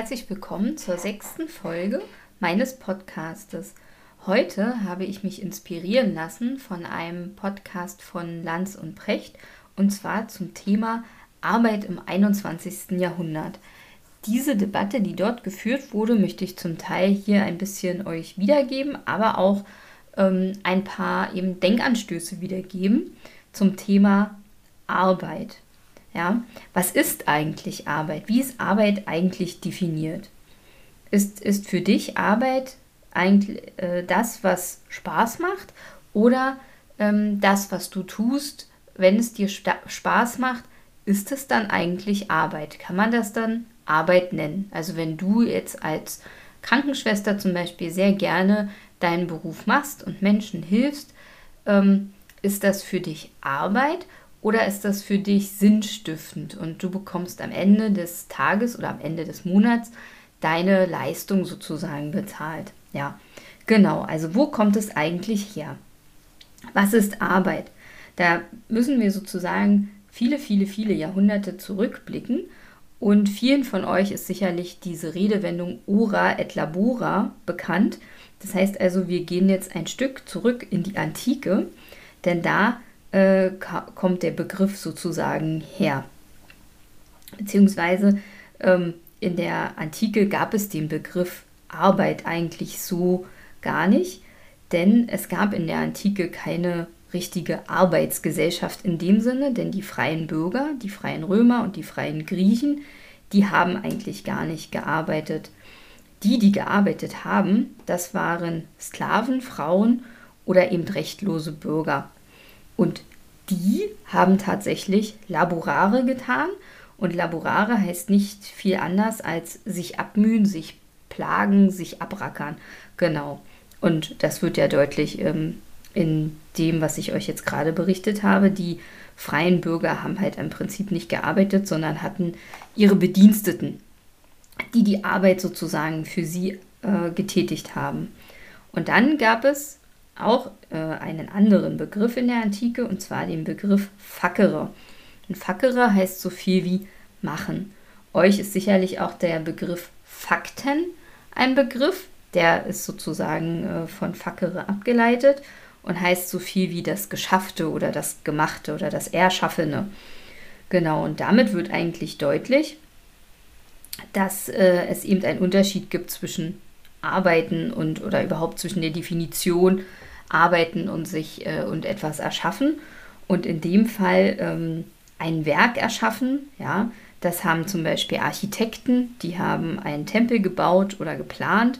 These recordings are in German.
Herzlich willkommen zur sechsten Folge meines Podcastes. Heute habe ich mich inspirieren lassen von einem Podcast von Lanz und Precht und zwar zum Thema Arbeit im 21. Jahrhundert. Diese Debatte, die dort geführt wurde, möchte ich zum Teil hier ein bisschen euch wiedergeben, aber auch ähm, ein paar eben Denkanstöße wiedergeben zum Thema Arbeit. Ja, was ist eigentlich Arbeit? Wie ist Arbeit eigentlich definiert? Ist, ist für dich Arbeit eigentlich äh, das, was Spaß macht oder ähm, das, was du tust, wenn es dir Spaß macht, ist es dann eigentlich Arbeit? Kann man das dann Arbeit nennen? Also wenn du jetzt als Krankenschwester zum Beispiel sehr gerne deinen Beruf machst und Menschen hilfst, ähm, ist das für dich Arbeit oder ist das für dich sinnstiftend und du bekommst am Ende des Tages oder am Ende des Monats deine Leistung sozusagen bezahlt? Ja, genau. Also wo kommt es eigentlich her? Was ist Arbeit? Da müssen wir sozusagen viele, viele, viele Jahrhunderte zurückblicken. Und vielen von euch ist sicherlich diese Redewendung ora et labora bekannt. Das heißt also, wir gehen jetzt ein Stück zurück in die Antike, denn da äh, kommt der Begriff sozusagen her. Beziehungsweise ähm, in der Antike gab es den Begriff Arbeit eigentlich so gar nicht, denn es gab in der Antike keine richtige Arbeitsgesellschaft in dem Sinne, denn die freien Bürger, die freien Römer und die freien Griechen, die haben eigentlich gar nicht gearbeitet. Die, die gearbeitet haben, das waren Sklaven, Frauen oder eben rechtlose Bürger. Und die haben tatsächlich Laborare getan. Und Laborare heißt nicht viel anders als sich abmühen, sich plagen, sich abrackern. Genau. Und das wird ja deutlich ähm, in dem, was ich euch jetzt gerade berichtet habe. Die freien Bürger haben halt im Prinzip nicht gearbeitet, sondern hatten ihre Bediensteten, die die Arbeit sozusagen für sie äh, getätigt haben. Und dann gab es auch äh, einen anderen Begriff in der Antike, und zwar den Begriff Fackere. Und Fackere heißt so viel wie machen. Euch ist sicherlich auch der Begriff Fakten ein Begriff, der ist sozusagen äh, von Fackere abgeleitet und heißt so viel wie das Geschaffte oder das Gemachte oder das Erschaffene. Genau, und damit wird eigentlich deutlich, dass äh, es eben einen Unterschied gibt zwischen Arbeiten und oder überhaupt zwischen der Definition arbeiten und sich äh, und etwas erschaffen. Und in dem Fall ähm, ein Werk erschaffen, ja, das haben zum Beispiel Architekten, die haben einen Tempel gebaut oder geplant,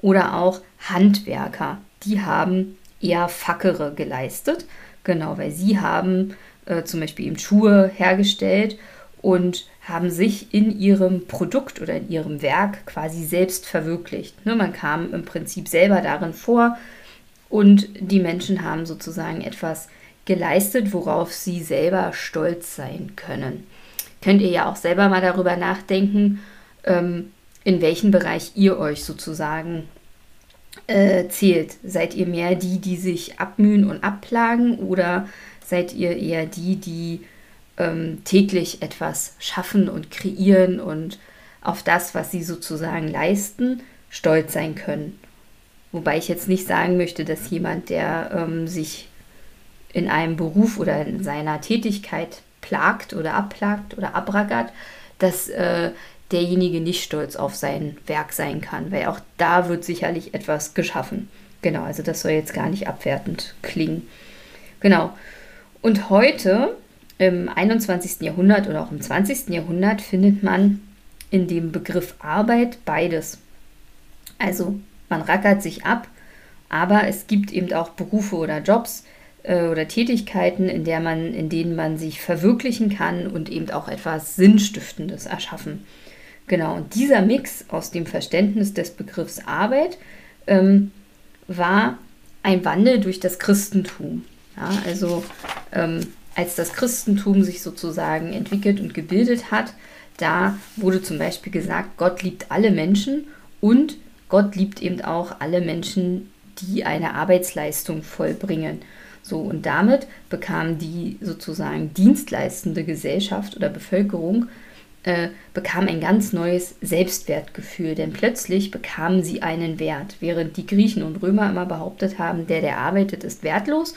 oder auch Handwerker, die haben eher Fackere geleistet, genau, weil sie haben äh, zum Beispiel eben Schuhe hergestellt und haben sich in ihrem Produkt oder in ihrem Werk quasi selbst verwirklicht. Ne, man kam im Prinzip selber darin vor, und die Menschen haben sozusagen etwas geleistet, worauf sie selber stolz sein können. Könnt ihr ja auch selber mal darüber nachdenken, ähm, in welchem Bereich ihr euch sozusagen äh, zählt. Seid ihr mehr die, die sich abmühen und abplagen oder seid ihr eher die, die ähm, täglich etwas schaffen und kreieren und auf das, was sie sozusagen leisten, stolz sein können? Wobei ich jetzt nicht sagen möchte, dass jemand, der ähm, sich in einem Beruf oder in seiner Tätigkeit plagt oder abplagt oder abrackert, dass äh, derjenige nicht stolz auf sein Werk sein kann, weil auch da wird sicherlich etwas geschaffen. Genau, also das soll jetzt gar nicht abwertend klingen. Genau. Und heute, im 21. Jahrhundert oder auch im 20. Jahrhundert, findet man in dem Begriff Arbeit beides. Also man rackert sich ab, aber es gibt eben auch Berufe oder Jobs äh, oder Tätigkeiten, in, der man, in denen man sich verwirklichen kann und eben auch etwas Sinnstiftendes erschaffen. Genau, und dieser Mix aus dem Verständnis des Begriffs Arbeit ähm, war ein Wandel durch das Christentum. Ja, also ähm, als das Christentum sich sozusagen entwickelt und gebildet hat, da wurde zum Beispiel gesagt, Gott liebt alle Menschen und Gott liebt eben auch alle Menschen, die eine Arbeitsleistung vollbringen. So, und damit bekam die sozusagen dienstleistende Gesellschaft oder Bevölkerung äh, bekamen ein ganz neues Selbstwertgefühl, denn plötzlich bekamen sie einen Wert. Während die Griechen und Römer immer behauptet haben, der, der arbeitet, ist wertlos,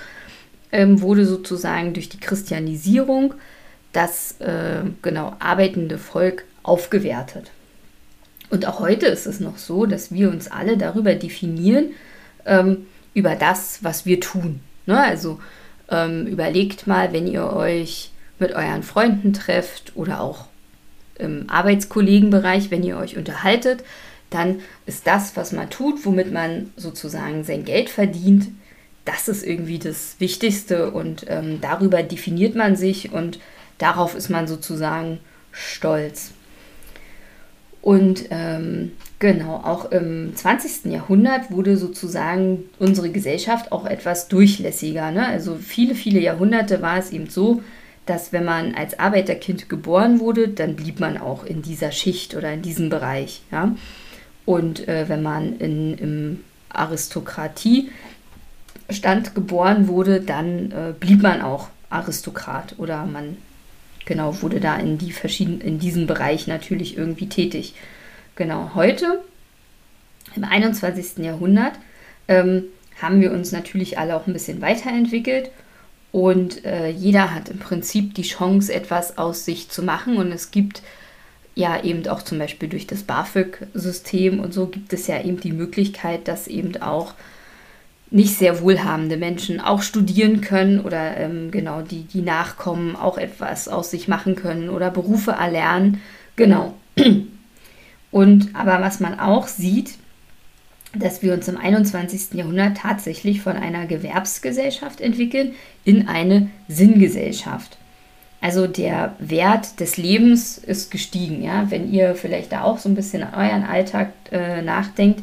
ähm, wurde sozusagen durch die Christianisierung das äh, genau arbeitende Volk aufgewertet. Und auch heute ist es noch so, dass wir uns alle darüber definieren, ähm, über das, was wir tun. Ne? Also ähm, überlegt mal, wenn ihr euch mit euren Freunden trefft oder auch im Arbeitskollegenbereich, wenn ihr euch unterhaltet, dann ist das, was man tut, womit man sozusagen sein Geld verdient, das ist irgendwie das Wichtigste und ähm, darüber definiert man sich und darauf ist man sozusagen stolz. Und ähm, genau, auch im 20. Jahrhundert wurde sozusagen unsere Gesellschaft auch etwas durchlässiger. Ne? Also viele, viele Jahrhunderte war es eben so, dass wenn man als Arbeiterkind geboren wurde, dann blieb man auch in dieser Schicht oder in diesem Bereich. Ja? Und äh, wenn man in, im Aristokratiestand geboren wurde, dann äh, blieb man auch Aristokrat oder man genau, wurde da in, die verschiedenen, in diesem Bereich natürlich irgendwie tätig. Genau, heute, im 21. Jahrhundert, ähm, haben wir uns natürlich alle auch ein bisschen weiterentwickelt und äh, jeder hat im Prinzip die Chance, etwas aus sich zu machen und es gibt ja eben auch zum Beispiel durch das BAföG-System und so gibt es ja eben die Möglichkeit, dass eben auch nicht sehr wohlhabende Menschen auch studieren können oder ähm, genau die, die Nachkommen auch etwas aus sich machen können oder Berufe erlernen. Genau. Und aber was man auch sieht, dass wir uns im 21. Jahrhundert tatsächlich von einer Gewerbsgesellschaft entwickeln in eine Sinngesellschaft. Also der Wert des Lebens ist gestiegen. Ja? Wenn ihr vielleicht da auch so ein bisschen an euren Alltag äh, nachdenkt,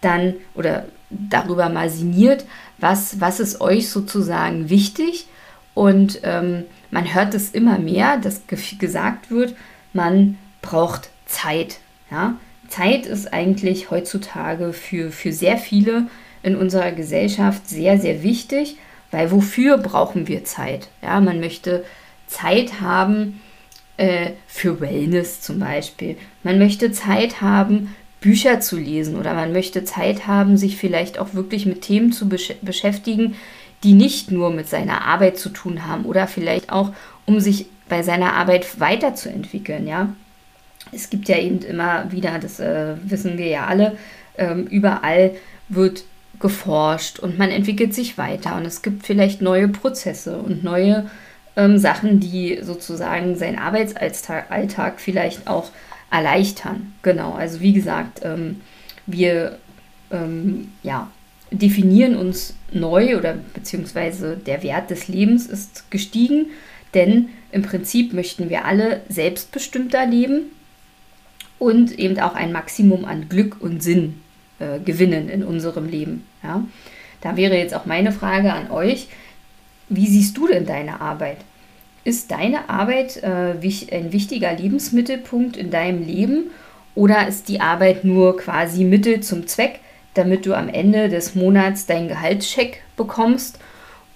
dann oder darüber mal sinniert, was, was ist euch sozusagen wichtig. Und ähm, man hört es immer mehr, dass gesagt wird, man braucht Zeit. Ja? Zeit ist eigentlich heutzutage für, für sehr viele in unserer Gesellschaft sehr, sehr wichtig, weil wofür brauchen wir Zeit? Ja, man möchte Zeit haben äh, für Wellness zum Beispiel. Man möchte Zeit haben Bücher zu lesen oder man möchte Zeit haben, sich vielleicht auch wirklich mit Themen zu besch beschäftigen, die nicht nur mit seiner Arbeit zu tun haben oder vielleicht auch, um sich bei seiner Arbeit weiterzuentwickeln, ja. Es gibt ja eben immer wieder, das äh, wissen wir ja alle, ähm, überall wird geforscht und man entwickelt sich weiter und es gibt vielleicht neue Prozesse und neue ähm, Sachen, die sozusagen seinen Arbeitsalltag vielleicht auch erleichtern. Genau, also wie gesagt, ähm, wir ähm, ja, definieren uns neu oder beziehungsweise der Wert des Lebens ist gestiegen, denn im Prinzip möchten wir alle selbstbestimmter leben und eben auch ein Maximum an Glück und Sinn äh, gewinnen in unserem Leben. Ja? Da wäre jetzt auch meine Frage an euch, wie siehst du denn deine Arbeit? Ist deine Arbeit äh, ein wichtiger Lebensmittelpunkt in deinem Leben oder ist die Arbeit nur quasi Mittel zum Zweck, damit du am Ende des Monats deinen Gehaltscheck bekommst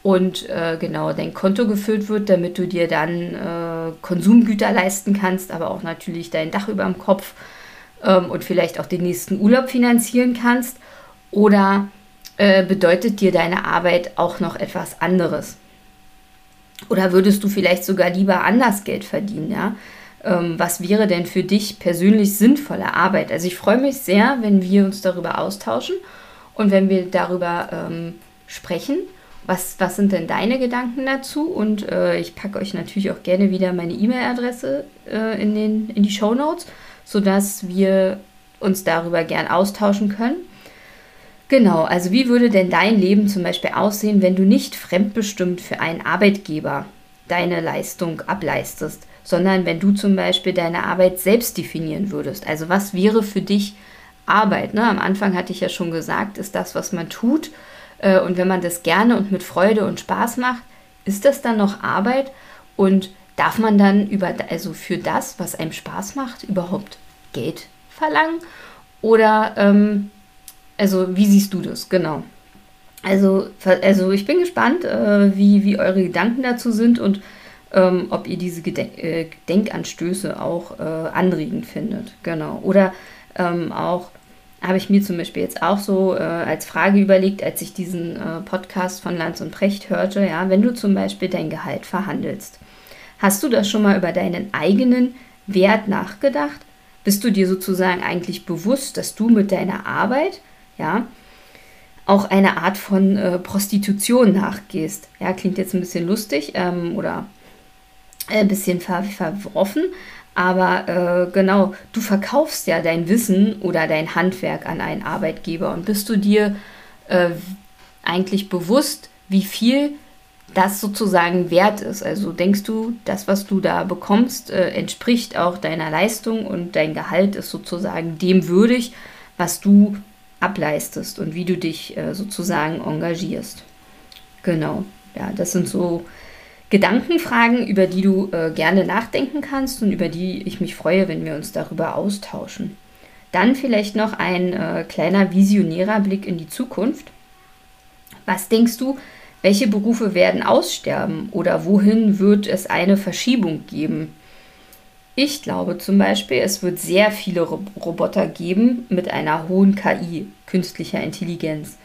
und äh, genau dein Konto gefüllt wird, damit du dir dann äh, Konsumgüter leisten kannst, aber auch natürlich dein Dach über dem Kopf ähm, und vielleicht auch den nächsten Urlaub finanzieren kannst? Oder äh, bedeutet dir deine Arbeit auch noch etwas anderes? Oder würdest du vielleicht sogar lieber anders Geld verdienen, ja? Ähm, was wäre denn für dich persönlich sinnvolle Arbeit? Also ich freue mich sehr, wenn wir uns darüber austauschen und wenn wir darüber ähm, sprechen. Was, was sind denn deine Gedanken dazu? Und äh, ich packe euch natürlich auch gerne wieder meine E-Mail-Adresse äh, in, in die Show Notes, sodass wir uns darüber gern austauschen können. Genau, also wie würde denn dein Leben zum Beispiel aussehen, wenn du nicht fremdbestimmt für einen Arbeitgeber deine Leistung ableistest, sondern wenn du zum Beispiel deine Arbeit selbst definieren würdest? Also was wäre für dich Arbeit? Ne? Am Anfang hatte ich ja schon gesagt, ist das, was man tut. Äh, und wenn man das gerne und mit Freude und Spaß macht, ist das dann noch Arbeit? Und darf man dann über, also für das, was einem Spaß macht, überhaupt Geld verlangen? Oder ähm, also, wie siehst du das? Genau. Also, also ich bin gespannt, äh, wie, wie eure Gedanken dazu sind und ähm, ob ihr diese Geden äh, Denkanstöße auch äh, anregend findet. Genau. Oder ähm, auch habe ich mir zum Beispiel jetzt auch so äh, als Frage überlegt, als ich diesen äh, Podcast von Lanz und Precht hörte, ja, wenn du zum Beispiel dein Gehalt verhandelst, hast du das schon mal über deinen eigenen Wert nachgedacht? Bist du dir sozusagen eigentlich bewusst, dass du mit deiner Arbeit, ja, auch eine Art von äh, Prostitution nachgehst? Ja, klingt jetzt ein bisschen lustig ähm, oder ein bisschen ver verworfen, aber äh, genau, du verkaufst ja dein Wissen oder dein Handwerk an einen Arbeitgeber und bist du dir äh, eigentlich bewusst, wie viel das sozusagen wert ist. Also denkst du, das, was du da bekommst, äh, entspricht auch deiner Leistung und dein Gehalt ist sozusagen dem würdig, was du ableistest und wie du dich äh, sozusagen engagierst. Genau, ja, das sind so Gedankenfragen, über die du äh, gerne nachdenken kannst und über die ich mich freue, wenn wir uns darüber austauschen. Dann vielleicht noch ein äh, kleiner visionärer Blick in die Zukunft. Was denkst du, welche Berufe werden aussterben oder wohin wird es eine Verschiebung geben? Ich glaube zum Beispiel, es wird sehr viele Roboter geben mit einer hohen KI, künstlicher Intelligenz.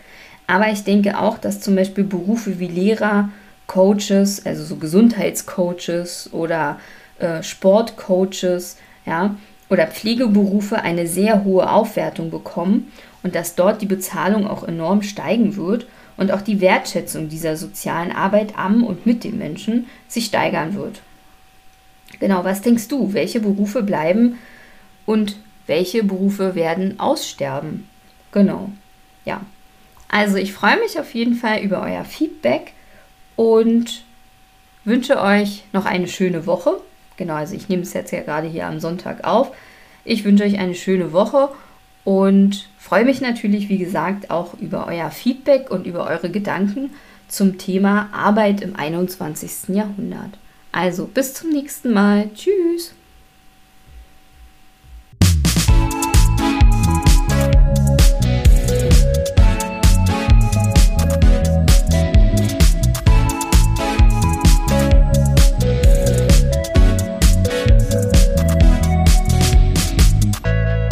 Aber ich denke auch, dass zum Beispiel Berufe wie Lehrer, Coaches, also so Gesundheitscoaches oder äh, Sportcoaches, ja, oder Pflegeberufe eine sehr hohe Aufwertung bekommen und dass dort die Bezahlung auch enorm steigen wird und auch die Wertschätzung dieser sozialen Arbeit am und mit den Menschen sich steigern wird. Genau, was denkst du? Welche Berufe bleiben und welche Berufe werden aussterben? Genau, ja. Also ich freue mich auf jeden Fall über euer Feedback und wünsche euch noch eine schöne Woche. Genau, also ich nehme es jetzt ja gerade hier am Sonntag auf. Ich wünsche euch eine schöne Woche und freue mich natürlich, wie gesagt, auch über euer Feedback und über eure Gedanken zum Thema Arbeit im 21. Jahrhundert. Also bis zum nächsten Mal. Tschüss.